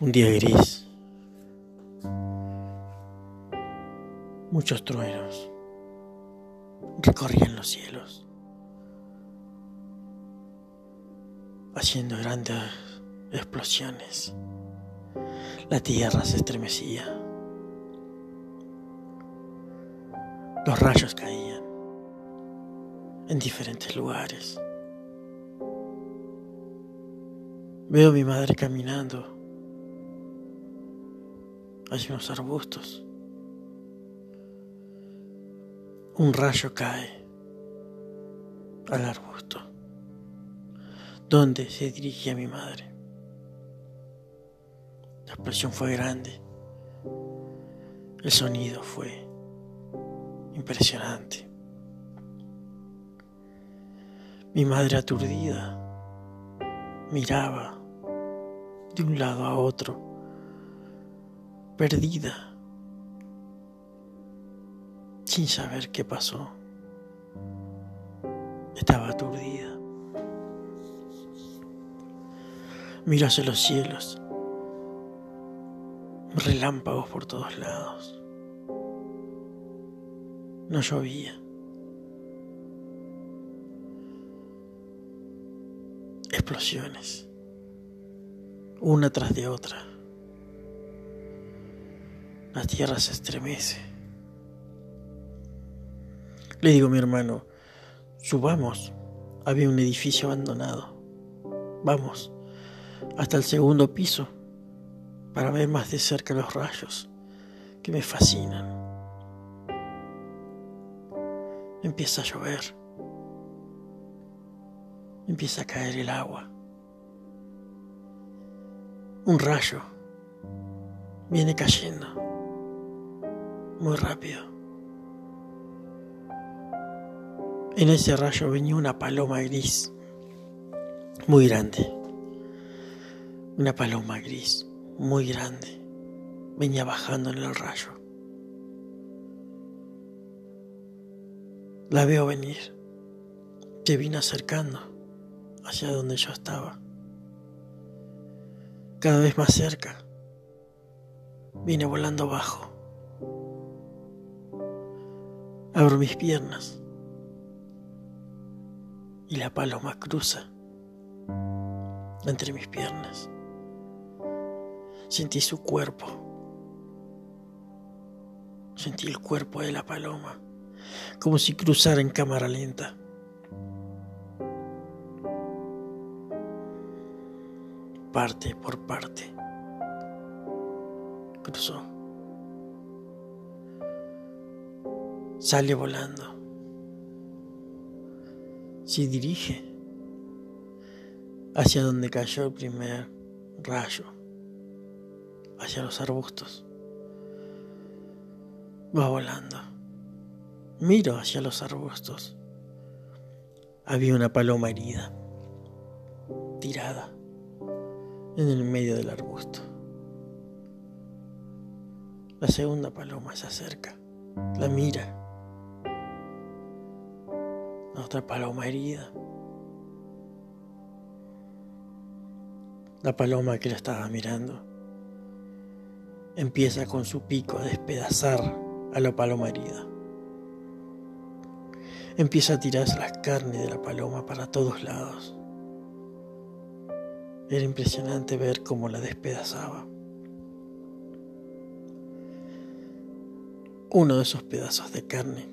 Un día gris. Muchos truenos recorrían los cielos, haciendo grandes explosiones. La tierra se estremecía. Los rayos caían en diferentes lugares. Veo a mi madre caminando hacia unos arbustos. Un rayo cae al arbusto, donde se dirigía mi madre. La explosión fue grande. El sonido fue impresionante. Mi madre aturdida miraba de un lado a otro perdida, sin saber qué pasó. Estaba aturdida. Miró hacia los cielos, relámpagos por todos lados. No llovía. Explosiones, una tras de otra. La tierra se estremece. Le digo a mi hermano, subamos. Había un edificio abandonado. Vamos hasta el segundo piso para ver más de cerca los rayos que me fascinan. Empieza a llover. Empieza a caer el agua. Un rayo viene cayendo muy rápido. En ese rayo venía una paloma gris, muy grande. Una paloma gris, muy grande, venía bajando en el rayo. La veo venir, se vino acercando hacia donde yo estaba. Cada vez más cerca, viene volando bajo. Abro mis piernas y la paloma cruza entre mis piernas. Sentí su cuerpo. Sentí el cuerpo de la paloma, como si cruzara en cámara lenta. Parte por parte. Cruzó. Sale volando. Se dirige hacia donde cayó el primer rayo, hacia los arbustos. Va volando. Miro hacia los arbustos. Había una paloma herida, tirada en el medio del arbusto. La segunda paloma se acerca, la mira paloma herida. La paloma que la estaba mirando empieza con su pico a despedazar a la paloma herida. Empieza a tirarse las carnes de la paloma para todos lados. Era impresionante ver cómo la despedazaba. Uno de esos pedazos de carne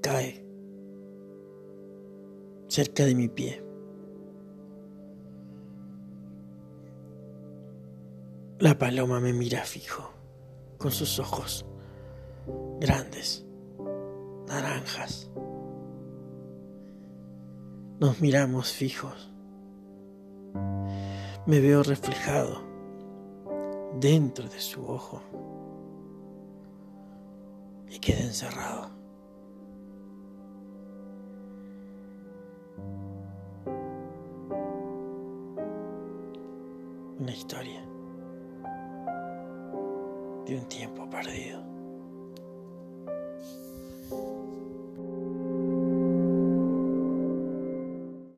cae cerca de mi pie. La paloma me mira fijo, con sus ojos grandes, naranjas. Nos miramos fijos. Me veo reflejado dentro de su ojo y quedé encerrado. Historia de un tiempo perdido.